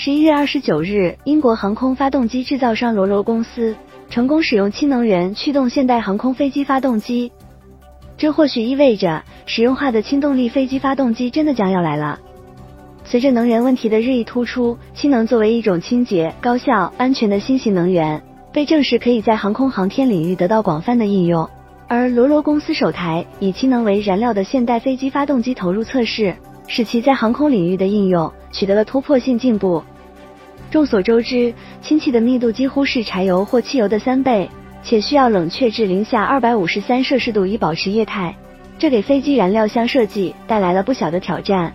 十一月二十九日，英国航空发动机制造商罗罗公司成功使用氢能源驱动现代航空飞机发动机，这或许意味着实用化的氢动力飞机发动机真的将要来了。随着能源问题的日益突出，氢能作为一种清洁、高效、安全的新型能源，被证实可以在航空航天领域得到广泛的应用。而罗罗公司首台以氢能为燃料的现代飞机发动机投入测试。使其在航空领域的应用取得了突破性进步。众所周知，氢气的密度几乎是柴油或汽油的三倍，且需要冷却至零下二百五十三摄氏度以保持液态，这给飞机燃料箱设计带来了不小的挑战。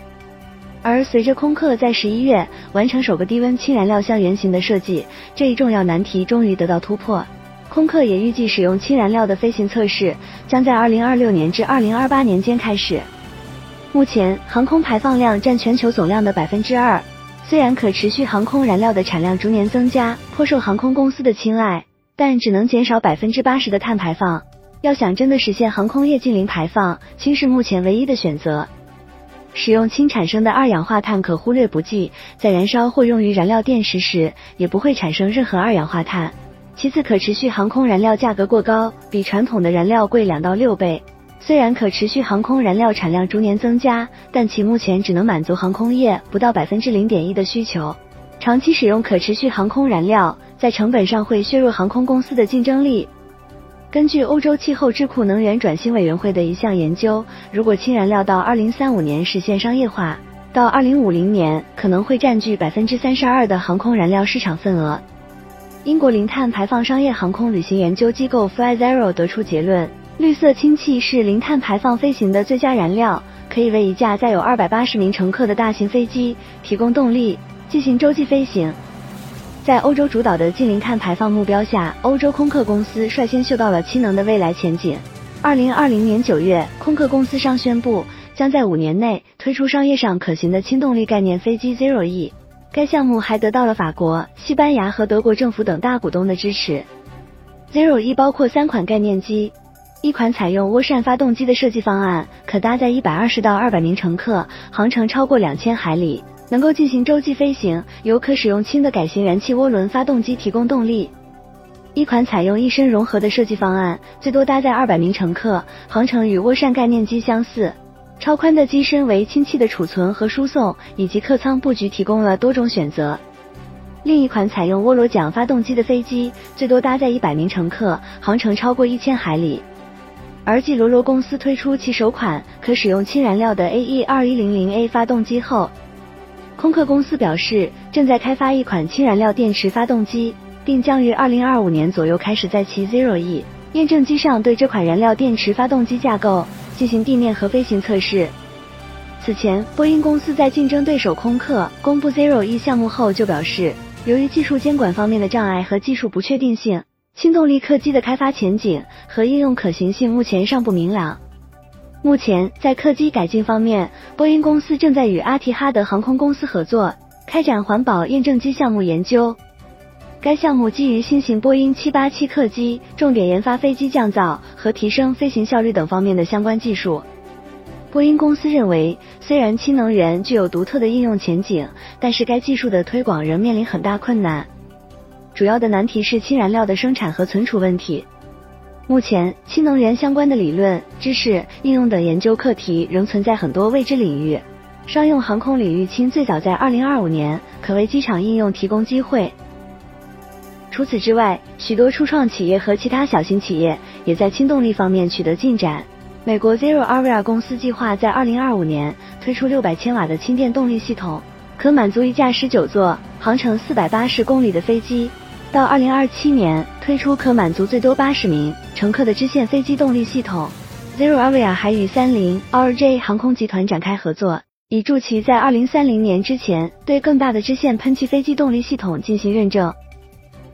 而随着空客在十一月完成首个低温氢燃料箱原型的设计，这一重要难题终于得到突破。空客也预计使用氢燃料的飞行测试将在二零二六年至二零二八年间开始。目前，航空排放量占全球总量的百分之二。虽然可持续航空燃料的产量逐年增加，颇受航空公司的青睐，但只能减少百分之八十的碳排放。要想真的实现航空业净零排放，氢是目前唯一的选择。使用氢产生的二氧化碳可忽略不计，在燃烧或用于燃料电池时，也不会产生任何二氧化碳。其次，可持续航空燃料价格过高，比传统的燃料贵两到六倍。虽然可持续航空燃料产量逐年增加，但其目前只能满足航空业不到百分之零点一的需求。长期使用可持续航空燃料，在成本上会削弱航空公司的竞争力。根据欧洲气候智库能源转型委员会的一项研究，如果氢燃料到二零三五年实现商业化，到二零五零年可能会占据百分之三十二的航空燃料市场份额。英国零碳排放商业航空旅行研究机构 FlyZero 得出结论。绿色氢气是零碳排放飞行的最佳燃料，可以为一架载有二百八十名乘客的大型飞机提供动力，进行洲际飞行。在欧洲主导的近零碳排放目标下，欧洲空客公司率先嗅到了氢能的未来前景。二零二零年九月，空客公司商宣布，将在五年内推出商业上可行的氢动力概念飞机 Zero E。该项目还得到了法国、西班牙和德国政府等大股东的支持。Zero E 包括三款概念机。一款采用涡扇发动机的设计方案，可搭载一百二十到二百名乘客，航程超过两千海里，能够进行洲际飞行，由可使用氢的改型燃气涡轮发动机提供动力。一款采用一身融合的设计方案，最多搭载二百名乘客，航程与涡扇概念机相似，超宽的机身为氢气的储存和输送，以及客舱布局提供了多种选择。另一款采用涡螺桨发动机的飞机，最多搭载一百名乘客，航程超过一千海里。而继罗罗公司推出其首款可使用氢燃料的 AE 二一零零 A 发动机后，空客公司表示正在开发一款氢燃料电池发动机，并将于二零二五年左右开始在其 Zero E 验证机上对这款燃料电池发动机架构进行地面和飞行测试。此前，波音公司在竞争对手空客公布 Zero E 项目后就表示，由于技术监管方面的障碍和技术不确定性。氢动力客机的开发前景和应用可行性目前尚不明朗。目前，在客机改进方面，波音公司正在与阿提哈德航空公司合作，开展环保验证机项目研究。该项目基于新型波音787客机，重点研发飞机降噪和提升飞行效率等方面的相关技术。波音公司认为，虽然氢能源具有独特的应用前景，但是该技术的推广仍面临很大困难。主要的难题是氢燃料的生产和存储问题。目前，氢能源相关的理论、知识、应用等研究课题仍存在很多未知领域。商用航空领域，氢最早在2025年可为机场应用提供机会。除此之外，许多初创企业和其他小型企业也在氢动力方面取得进展。美国 Zero Avia 公司计划在2025年推出600千瓦的氢电动力系统，可满足一架19座、航程480公里的飞机。到二零二七年推出可满足最多八十名乘客的支线飞机动力系统。Zero Avia 还与三菱、RJ 航空集团展开合作，以助其在二零三零年之前对更大的支线喷气飞机动力系统进行认证。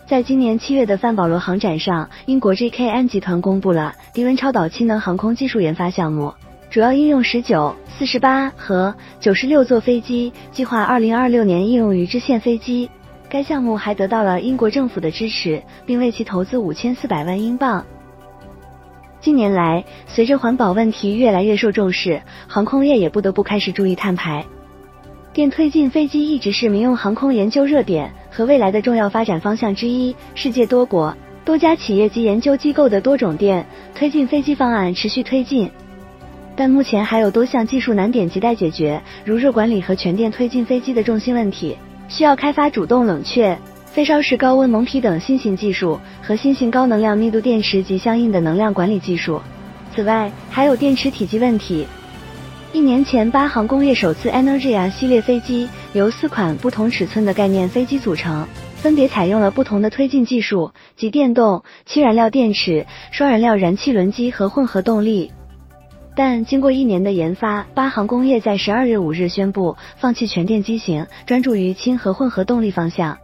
在今年七月的范保罗航展上，英国 JK 安集团公布了低温超导氢能航空技术研发项目，主要应用十九、四十八和九十六座飞机，计划二零二六年应用于支线飞机。该项目还得到了英国政府的支持，并为其投资五千四百万英镑。近年来，随着环保问题越来越受重视，航空业也不得不开始注意碳排。电推进飞机一直是民用航空研究热点和未来的重要发展方向之一。世界多国、多家企业及研究机构的多种电推进飞机方案持续推进，但目前还有多项技术难点亟待解决，如热管理和全电推进飞机的重心问题，需要开发主动冷却、非烧蚀高温蒙皮等新型技术和新型高能量密度电池及相应的能量管理技术。此外，还有电池体积问题。一年前，八航工业首次 Energia 系列飞机由四款不同尺寸的概念飞机组成，分别采用了不同的推进技术，及电动、氢燃料电池、双燃料燃气轮机和混合动力。但经过一年的研发，八航工业在十二月五日宣布放弃全电机型，专注于氢和混合动力方向。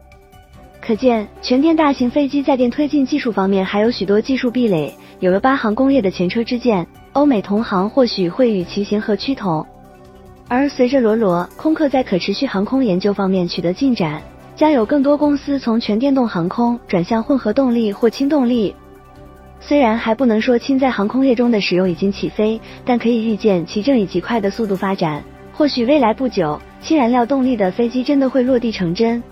可见，全电大型飞机在电推进技术方面还有许多技术壁垒。有了八航工业的前车之鉴，欧美同行或许会与其形和趋同。而随着罗罗空客在可持续航空研究方面取得进展，将有更多公司从全电动航空转向混合动力或氢动力。虽然还不能说氢在航空业中的使用已经起飞，但可以预见其正以极快的速度发展。或许未来不久，氢燃料动力的飞机真的会落地成真。